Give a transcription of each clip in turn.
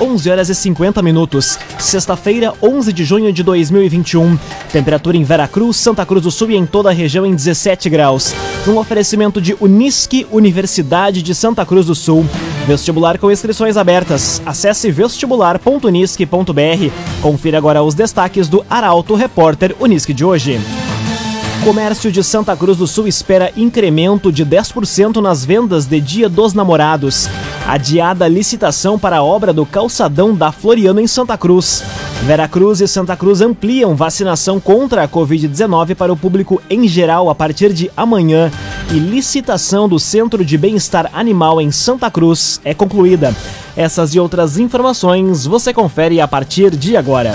11 horas e 50 minutos. Sexta-feira, 11 de junho de 2021. Temperatura em Veracruz, Santa Cruz do Sul e em toda a região em 17 graus. Um oferecimento de Unisque, Universidade de Santa Cruz do Sul. Vestibular com inscrições abertas. Acesse vestibular.unisque.br. Confira agora os destaques do Arauto Repórter Unisque de hoje. Comércio de Santa Cruz do Sul espera incremento de 10% nas vendas de Dia dos Namorados. Adiada a licitação para a obra do calçadão da Floriano em Santa Cruz. Veracruz e Santa Cruz ampliam vacinação contra a Covid-19 para o público em geral a partir de amanhã. E licitação do Centro de Bem-Estar Animal em Santa Cruz é concluída. Essas e outras informações você confere a partir de agora.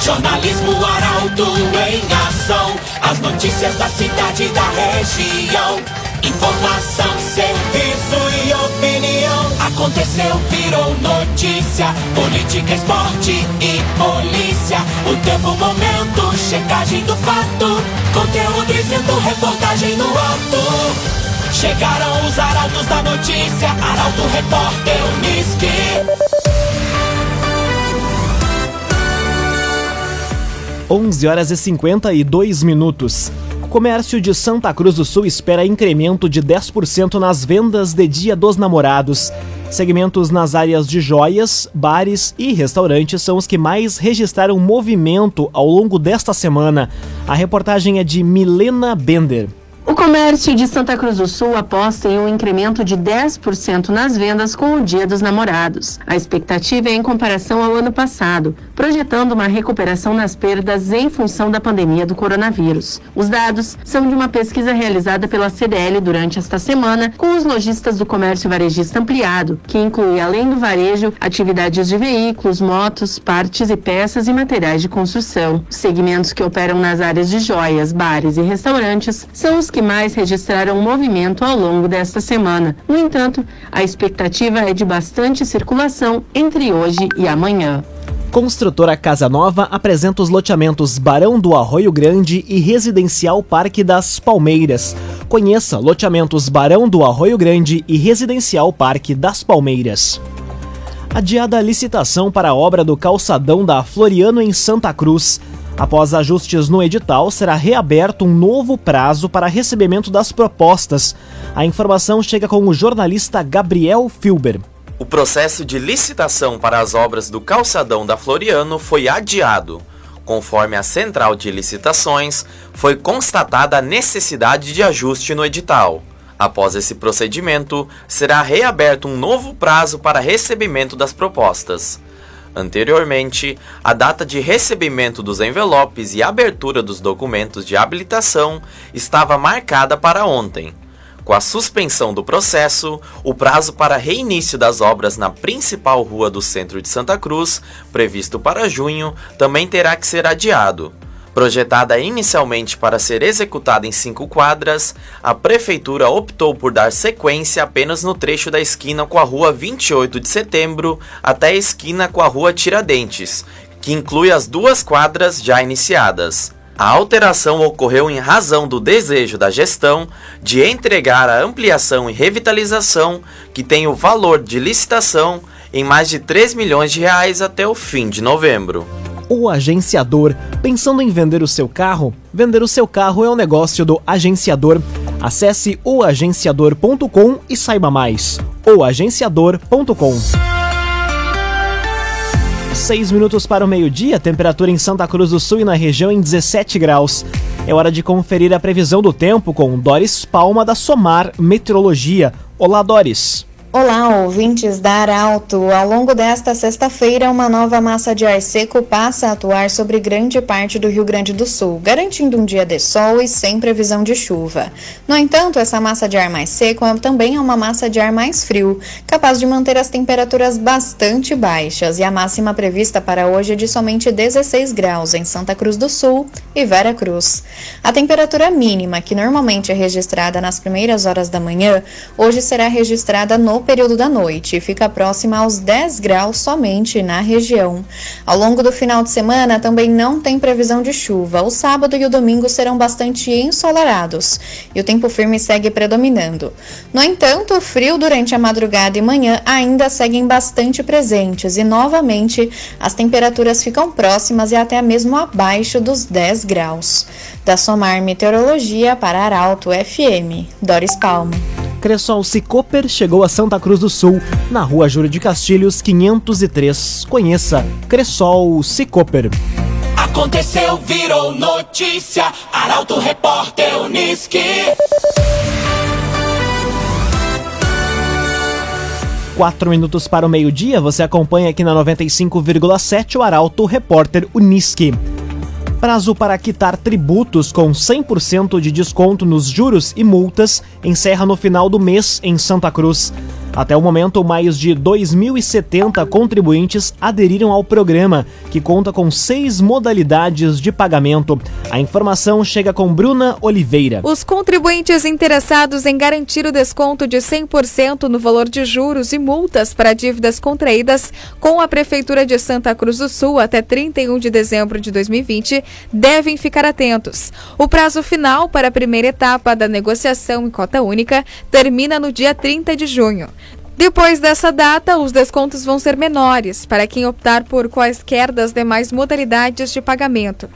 Jornalismo Arauto em ação. As notícias da cidade da região. Informação, serviço e opinião. Aconteceu, virou notícia. Política, esporte e polícia. O tempo, momento, checagem do fato. Conteúdo dizendo, reportagem no ato. Chegaram os arautos da notícia. Arauto, repórter, Unisque. 11 horas e 52 minutos. Comércio de Santa Cruz do Sul espera incremento de 10% nas vendas de Dia dos Namorados. Segmentos nas áreas de joias, bares e restaurantes são os que mais registraram movimento ao longo desta semana. A reportagem é de Milena Bender. Comércio de Santa Cruz do Sul aposta em um incremento de 10% nas vendas com o Dia dos Namorados. A expectativa é em comparação ao ano passado, projetando uma recuperação nas perdas em função da pandemia do coronavírus. Os dados são de uma pesquisa realizada pela CDL durante esta semana com os lojistas do comércio varejista ampliado, que inclui, além do varejo, atividades de veículos, motos, partes e peças e materiais de construção. Os segmentos que operam nas áreas de joias, bares e restaurantes são os que que mais registraram movimento ao longo desta semana. No entanto, a expectativa é de bastante circulação entre hoje e amanhã. Construtora Casa Nova apresenta os loteamentos Barão do Arroio Grande e Residencial Parque das Palmeiras. Conheça loteamentos Barão do Arroio Grande e Residencial Parque das Palmeiras. Adiada a licitação para a obra do calçadão da Floriano em Santa Cruz. Após ajustes no edital, será reaberto um novo prazo para recebimento das propostas. A informação chega com o jornalista Gabriel Filber. O processo de licitação para as obras do calçadão da Floriano foi adiado. Conforme a Central de Licitações, foi constatada a necessidade de ajuste no edital. Após esse procedimento, será reaberto um novo prazo para recebimento das propostas. Anteriormente, a data de recebimento dos envelopes e abertura dos documentos de habilitação estava marcada para ontem. Com a suspensão do processo, o prazo para reinício das obras na principal rua do centro de Santa Cruz, previsto para junho, também terá que ser adiado. Projetada inicialmente para ser executada em cinco quadras, a Prefeitura optou por dar sequência apenas no trecho da esquina com a Rua 28 de Setembro até a esquina com a Rua Tiradentes, que inclui as duas quadras já iniciadas. A alteração ocorreu em razão do desejo da gestão de entregar a ampliação e revitalização, que tem o valor de licitação em mais de 3 milhões de reais até o fim de novembro. O Agenciador. Pensando em vender o seu carro? Vender o seu carro é o um negócio do agenciador. Acesse oagenciador.com e saiba mais. oagenciador.com Seis minutos para o meio-dia, temperatura em Santa Cruz do Sul e na região em 17 graus. É hora de conferir a previsão do tempo com Doris Palma da Somar Meteorologia. Olá, Doris. Olá, ouvintes da Arauto. Ao longo desta sexta-feira, uma nova massa de ar seco passa a atuar sobre grande parte do Rio Grande do Sul, garantindo um dia de sol e sem previsão de chuva. No entanto, essa massa de ar mais seco é também é uma massa de ar mais frio, capaz de manter as temperaturas bastante baixas, e a máxima prevista para hoje é de somente 16 graus em Santa Cruz do Sul e Vera Cruz. A temperatura mínima, que normalmente é registrada nas primeiras horas da manhã, hoje será registrada no período da noite e fica próxima aos 10 graus somente na região. Ao longo do final de semana também não tem previsão de chuva. O sábado e o domingo serão bastante ensolarados e o tempo firme segue predominando. No entanto, o frio durante a madrugada e manhã ainda seguem bastante presentes e novamente as temperaturas ficam próximas e até mesmo abaixo dos 10 graus. Da Somar Meteorologia para Arauto FM, Doris Palma. Cressol Cicoper chegou a Santa Cruz do Sul, na rua Júlio de Castilhos, 503. Conheça Cressol Cicoper. Aconteceu, virou notícia. Arauto Repórter Uniski. Quatro minutos para o meio-dia, você acompanha aqui na 95,7 o Arauto Repórter Uniski. Prazo para quitar tributos com 100% de desconto nos juros e multas encerra no final do mês em Santa Cruz. Até o momento, mais de 2.070 contribuintes aderiram ao programa, que conta com seis modalidades de pagamento. A informação chega com Bruna Oliveira. Os contribuintes interessados em garantir o desconto de 100% no valor de juros e multas para dívidas contraídas com a Prefeitura de Santa Cruz do Sul até 31 de dezembro de 2020 devem ficar atentos. O prazo final para a primeira etapa da negociação em cota única termina no dia 30 de junho. Depois dessa data, os descontos vão ser menores para quem optar por quaisquer das demais modalidades de pagamento.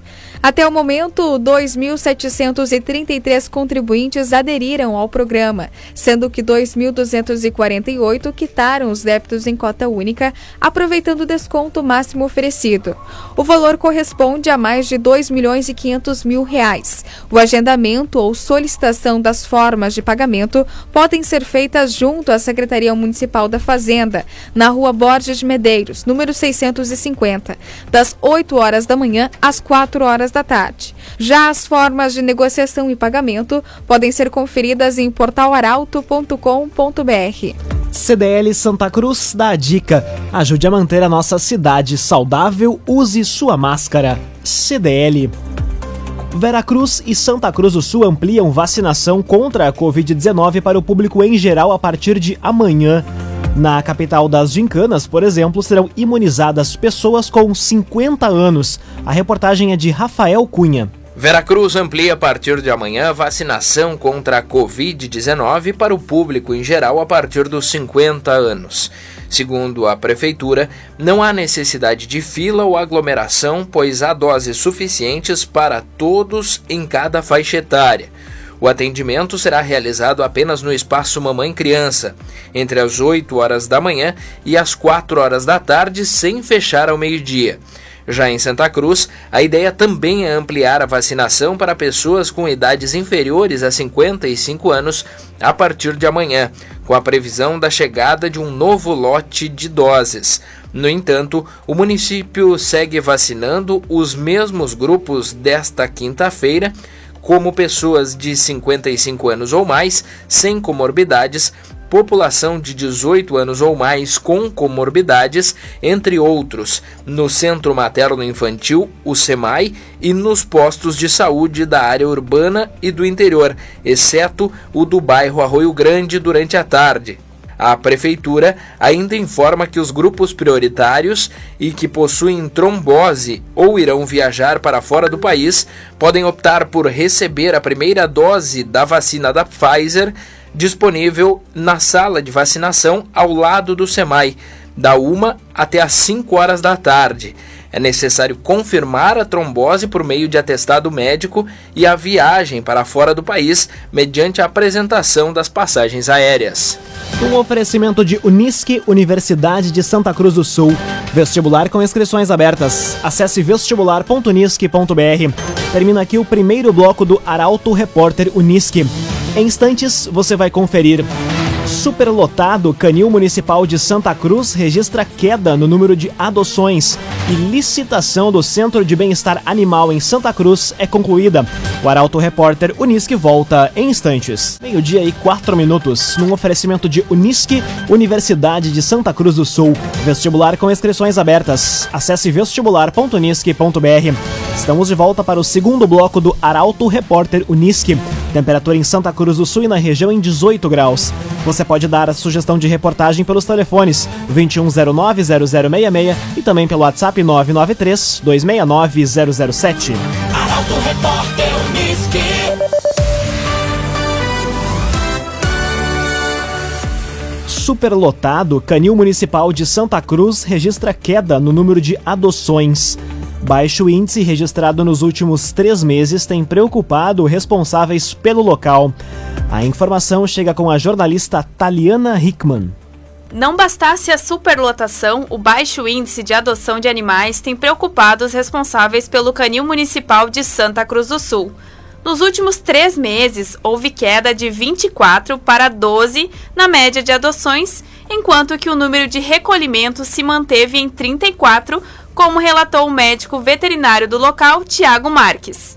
Até o momento, 2.733 contribuintes aderiram ao programa, sendo que 2.248 quitaram os débitos em cota única, aproveitando o desconto máximo oferecido. O valor corresponde a mais de 2 milhões e 500 mil reais. O agendamento ou solicitação das formas de pagamento podem ser feitas junto à Secretaria Municipal da Fazenda, na Rua Borges de Medeiros, número 650, das 8 horas da manhã às 4 horas da tarde. Já as formas de negociação e pagamento podem ser conferidas em portalaralto.com.br. CDL Santa Cruz dá a dica: ajude a manter a nossa cidade saudável, use sua máscara. CDL. Veracruz e Santa Cruz do Sul ampliam vacinação contra a Covid-19 para o público em geral a partir de amanhã. Na capital das gincanas, por exemplo, serão imunizadas pessoas com 50 anos. A reportagem é de Rafael Cunha. Veracruz amplia a partir de amanhã a vacinação contra a Covid-19 para o público em geral a partir dos 50 anos. Segundo a Prefeitura, não há necessidade de fila ou aglomeração, pois há doses suficientes para todos em cada faixa etária. O atendimento será realizado apenas no espaço Mamãe Criança, entre as 8 horas da manhã e as 4 horas da tarde, sem fechar ao meio-dia. Já em Santa Cruz, a ideia também é ampliar a vacinação para pessoas com idades inferiores a 55 anos a partir de amanhã, com a previsão da chegada de um novo lote de doses. No entanto, o município segue vacinando os mesmos grupos desta quinta-feira como pessoas de 55 anos ou mais, sem comorbidades, população de 18 anos ou mais com comorbidades, entre outros, no Centro Materno Infantil, o SEMAI, e nos postos de saúde da área urbana e do interior, exceto o do bairro Arroio Grande durante a tarde. A Prefeitura ainda informa que os grupos prioritários e que possuem trombose ou irão viajar para fora do país podem optar por receber a primeira dose da vacina da Pfizer disponível na sala de vacinação ao lado do SEMAI, da 1 até às 5 horas da tarde. É necessário confirmar a trombose por meio de atestado médico e a viagem para fora do país mediante a apresentação das passagens aéreas. Um oferecimento de Unisque, Universidade de Santa Cruz do Sul. Vestibular com inscrições abertas. Acesse vestibular.unisque.br. Termina aqui o primeiro bloco do Arauto Repórter Unisque. Em instantes, você vai conferir. Superlotado, Canil Municipal de Santa Cruz registra queda no número de adoções e licitação do Centro de Bem-Estar Animal em Santa Cruz é concluída. O Arauto Repórter Unisque volta em instantes. Meio-dia e quatro minutos, num oferecimento de Unisque, Universidade de Santa Cruz do Sul. Vestibular com inscrições abertas. Acesse vestibular.unisque.br. Estamos de volta para o segundo bloco do Arauto Repórter Unisque. Temperatura em Santa Cruz do Sul e na região em 18 graus. Você pode dar a sugestão de reportagem pelos telefones 2109-0066 e também pelo WhatsApp 993-269-007. Arauto Repórter Uniski. Superlotado, Canil Municipal de Santa Cruz registra queda no número de adoções. Baixo índice registrado nos últimos três meses tem preocupado responsáveis pelo local. A informação chega com a jornalista Taliana Hickman. Não bastasse a superlotação, o baixo índice de adoção de animais tem preocupado os responsáveis pelo Canil Municipal de Santa Cruz do Sul. Nos últimos três meses, houve queda de 24 para 12 na média de adoções, enquanto que o número de recolhimentos se manteve em 34, como relatou o médico veterinário do local, Tiago Marques.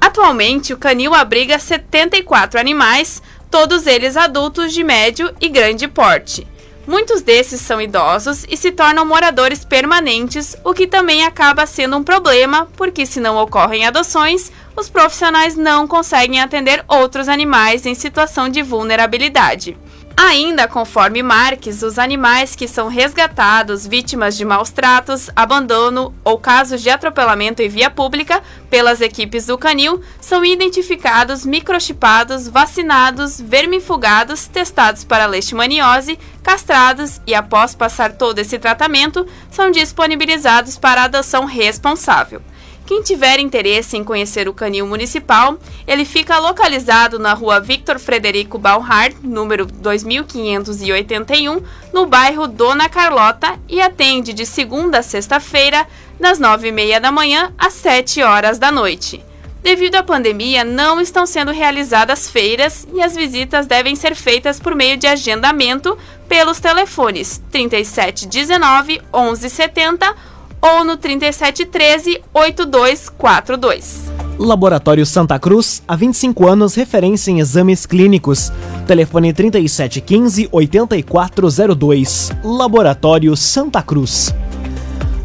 Atualmente, o canil abriga 74 animais, todos eles adultos de médio e grande porte. Muitos desses são idosos e se tornam moradores permanentes, o que também acaba sendo um problema, porque se não ocorrem adoções, os profissionais não conseguem atender outros animais em situação de vulnerabilidade. Ainda conforme Marques, os animais que são resgatados vítimas de maus tratos, abandono ou casos de atropelamento em via pública pelas equipes do canil são identificados, microchipados, vacinados, vermifugados, testados para leishmaniose, castrados e após passar todo esse tratamento, são disponibilizados para adoção responsável. Quem tiver interesse em conhecer o canil municipal, ele fica localizado na rua Victor Frederico Balhard, número 2581, no bairro Dona Carlota e atende de segunda a sexta-feira, das 9h30 da manhã às 7 horas da noite. Devido à pandemia, não estão sendo realizadas feiras e as visitas devem ser feitas por meio de agendamento pelos telefones 3719 1170 ou no 3713 8242. Laboratório Santa Cruz, há 25 anos, referência em exames clínicos. Telefone 3715 8402. Laboratório Santa Cruz.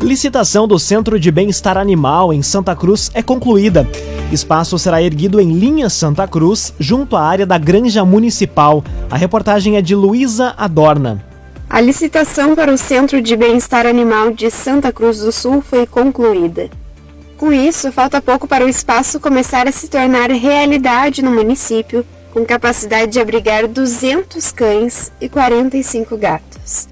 Licitação do Centro de Bem-Estar Animal em Santa Cruz é concluída. Espaço será erguido em linha Santa Cruz, junto à área da Granja Municipal. A reportagem é de Luísa Adorna. A licitação para o Centro de Bem-Estar Animal de Santa Cruz do Sul foi concluída. Com isso, falta pouco para o espaço começar a se tornar realidade no município, com capacidade de abrigar 200 cães e 45 gatos.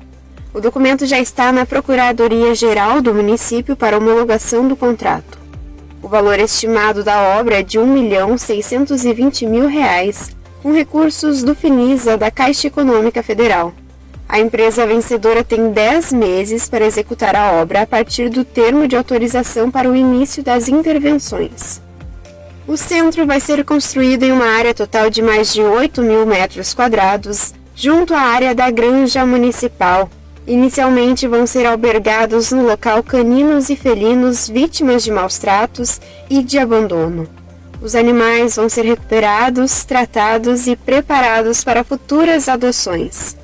O documento já está na Procuradoria-Geral do município para homologação do contrato. O valor estimado da obra é de R$ 1.620.000, mil reais, com recursos do FINISA da Caixa Econômica Federal. A empresa vencedora tem 10 meses para executar a obra a partir do termo de autorização para o início das intervenções. O centro vai ser construído em uma área total de mais de 8 mil metros quadrados, junto à área da Granja Municipal. Inicialmente vão ser albergados no local caninos e felinos vítimas de maus tratos e de abandono. Os animais vão ser recuperados, tratados e preparados para futuras adoções.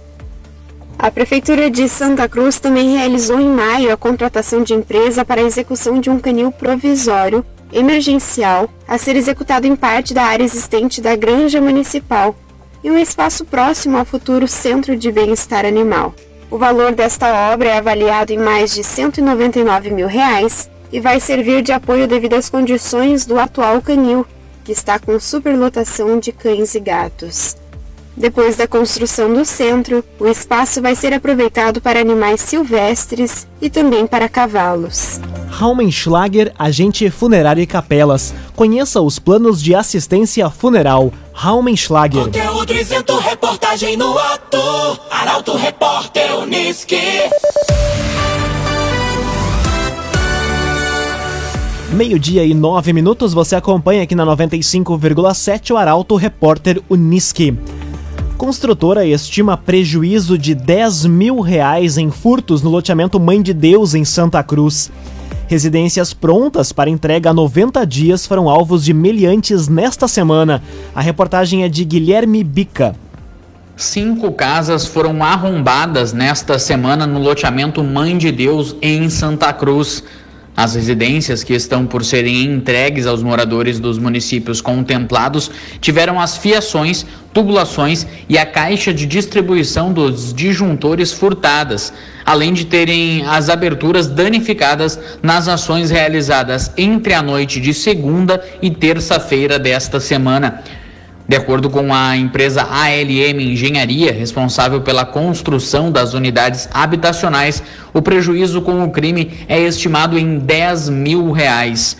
A Prefeitura de Santa Cruz também realizou em maio a contratação de empresa para a execução de um canil provisório emergencial a ser executado em parte da área existente da Granja Municipal e um espaço próximo ao futuro Centro de Bem-Estar Animal. O valor desta obra é avaliado em mais de 199 mil reais e vai servir de apoio devido às condições do atual canil, que está com superlotação de cães e gatos. Depois da construção do centro, o espaço vai ser aproveitado para animais silvestres e também para cavalos. Raumenschlager, agente funerário e capelas. Conheça os planos de assistência funeral. Raumenschlager. Conteúdo isento, reportagem no ato. Arauto Repórter Uniski. Meio-dia e nove minutos, você acompanha aqui na 95,7 o Arauto Repórter Uniski. Construtora estima prejuízo de 10 mil reais em furtos no loteamento Mãe de Deus, em Santa Cruz. Residências prontas para entrega há 90 dias foram alvos de meliantes nesta semana. A reportagem é de Guilherme Bica. Cinco casas foram arrombadas nesta semana no loteamento Mãe de Deus, em Santa Cruz. As residências que estão por serem entregues aos moradores dos municípios contemplados tiveram as fiações, tubulações e a caixa de distribuição dos disjuntores furtadas, além de terem as aberturas danificadas nas ações realizadas entre a noite de segunda e terça-feira desta semana. De acordo com a empresa ALM Engenharia, responsável pela construção das unidades habitacionais, o prejuízo com o crime é estimado em 10 mil reais.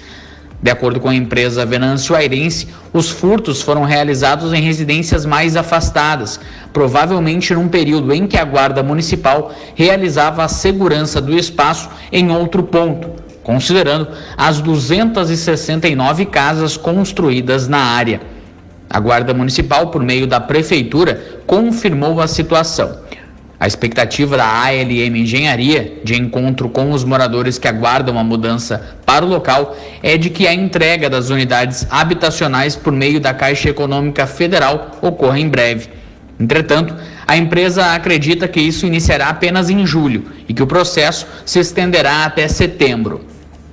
De acordo com a empresa Venâncio Airense, os furtos foram realizados em residências mais afastadas, provavelmente num período em que a Guarda Municipal realizava a segurança do espaço em outro ponto, considerando as 269 casas construídas na área. A Guarda Municipal, por meio da Prefeitura, confirmou a situação. A expectativa da ALM Engenharia, de encontro com os moradores que aguardam a mudança para o local, é de que a entrega das unidades habitacionais por meio da Caixa Econômica Federal ocorra em breve. Entretanto, a empresa acredita que isso iniciará apenas em julho e que o processo se estenderá até setembro.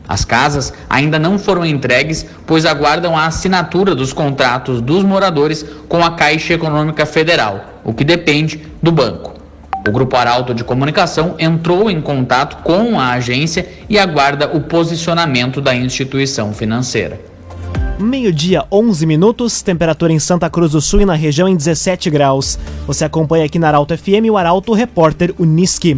As casas ainda não foram entregues, pois aguardam a assinatura dos contratos dos moradores com a Caixa Econômica Federal, o que depende do banco. O Grupo Arauto de Comunicação entrou em contato com a agência e aguarda o posicionamento da instituição financeira. Meio-dia, 11 minutos, temperatura em Santa Cruz do Sul e na região em 17 graus. Você acompanha aqui na Arauto FM o Arauto Repórter Uniski.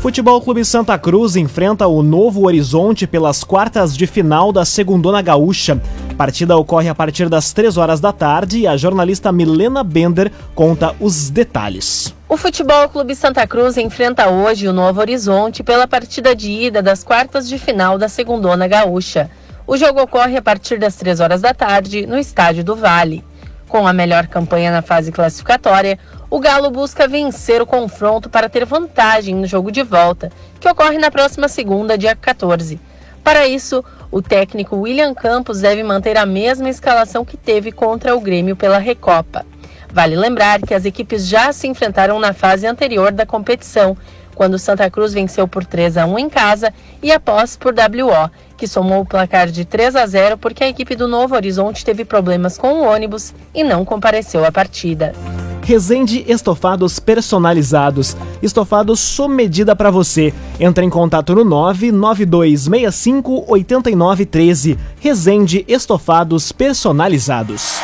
Futebol Clube Santa Cruz enfrenta o Novo Horizonte pelas quartas de final da Segundona Gaúcha. A partida ocorre a partir das 3 horas da tarde e a jornalista Milena Bender conta os detalhes. O Futebol Clube Santa Cruz enfrenta hoje o Novo Horizonte pela partida de ida das quartas de final da Segundona Gaúcha. O jogo ocorre a partir das 3 horas da tarde no Estádio do Vale. Com a melhor campanha na fase classificatória, o Galo busca vencer o confronto para ter vantagem no jogo de volta, que ocorre na próxima segunda, dia 14. Para isso, o técnico William Campos deve manter a mesma escalação que teve contra o Grêmio pela Recopa. Vale lembrar que as equipes já se enfrentaram na fase anterior da competição, quando Santa Cruz venceu por 3 a 1 em casa e após por WO, que somou o placar de 3 a 0 porque a equipe do Novo Horizonte teve problemas com o ônibus e não compareceu à partida. Resende Estofados Personalizados. Estofados sob medida para você. Entre em contato no 99265 8913. Resende Estofados Personalizados.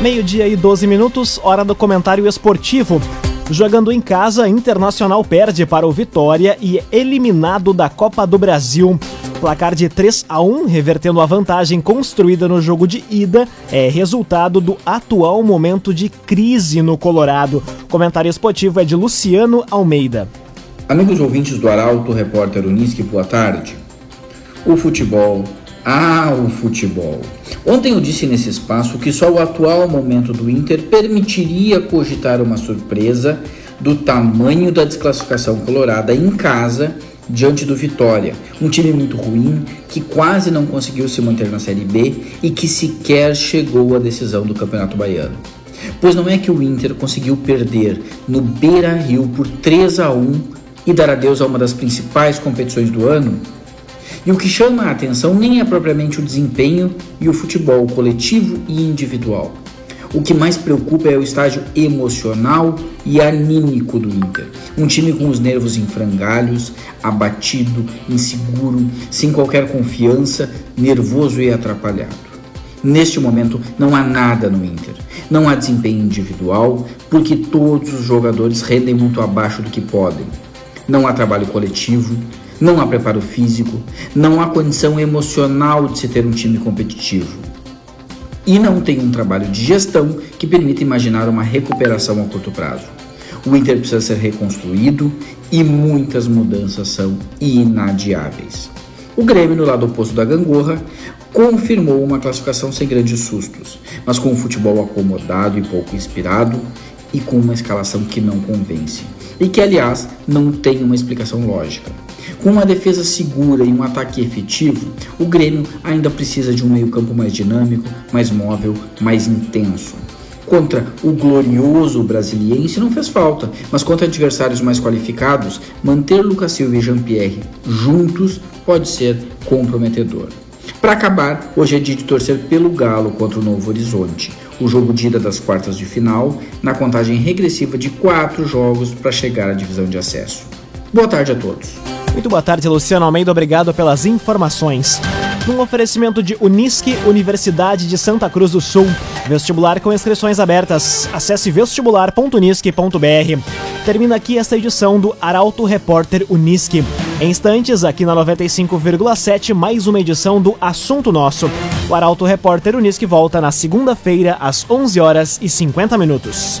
Meio-dia e 12 minutos, hora do comentário esportivo. Jogando em casa, Internacional perde para o Vitória e é eliminado da Copa do Brasil. Placar de 3 a 1, revertendo a vantagem construída no jogo de ida, é resultado do atual momento de crise no Colorado. comentário esportivo é de Luciano Almeida. Amigos ouvintes do Arauto, repórter Unisque, boa tarde. O futebol ah, o futebol. Ontem eu disse nesse espaço que só o atual momento do Inter permitiria cogitar uma surpresa do tamanho da desclassificação colorada em casa diante do Vitória, um time muito ruim que quase não conseguiu se manter na Série B e que sequer chegou à decisão do Campeonato Baiano. Pois não é que o Inter conseguiu perder no Beira-Rio por 3 a 1 e dar adeus a uma das principais competições do ano? E o que chama a atenção nem é propriamente o desempenho e o futebol coletivo e individual. O que mais preocupa é o estágio emocional e anímico do Inter. Um time com os nervos em frangalhos, abatido, inseguro, sem qualquer confiança, nervoso e atrapalhado. Neste momento não há nada no Inter. Não há desempenho individual, porque todos os jogadores rendem muito abaixo do que podem. Não há trabalho coletivo, não há preparo físico, não há condição emocional de se ter um time competitivo. E não tem um trabalho de gestão que permita imaginar uma recuperação a curto prazo. O Inter precisa ser reconstruído e muitas mudanças são inadiáveis. O Grêmio, no lado oposto da gangorra, confirmou uma classificação sem grandes sustos, mas com um futebol acomodado e pouco inspirado e com uma escalação que não convence e que, aliás, não tem uma explicação lógica. Com uma defesa segura e um ataque efetivo, o Grêmio ainda precisa de um meio-campo mais dinâmico, mais móvel, mais intenso. Contra o glorioso brasiliense não fez falta, mas contra adversários mais qualificados, manter Lucas Silva e Jean-Pierre juntos pode ser comprometedor. Para acabar, hoje é dia de torcer pelo Galo contra o Novo Horizonte. O jogo de ida das quartas de final, na contagem regressiva de quatro jogos para chegar à divisão de acesso. Boa tarde a todos. Muito boa tarde, Luciano Almeida. Obrigado pelas informações num oferecimento de Unisque, Universidade de Santa Cruz do Sul. Vestibular com inscrições abertas. Acesse vestibular.unisque.br. Termina aqui esta edição do Arauto Repórter Unisque. Em instantes, aqui na 95,7, mais uma edição do Assunto Nosso. O Arauto Repórter Unisque volta na segunda-feira, às 11 horas e 50 minutos.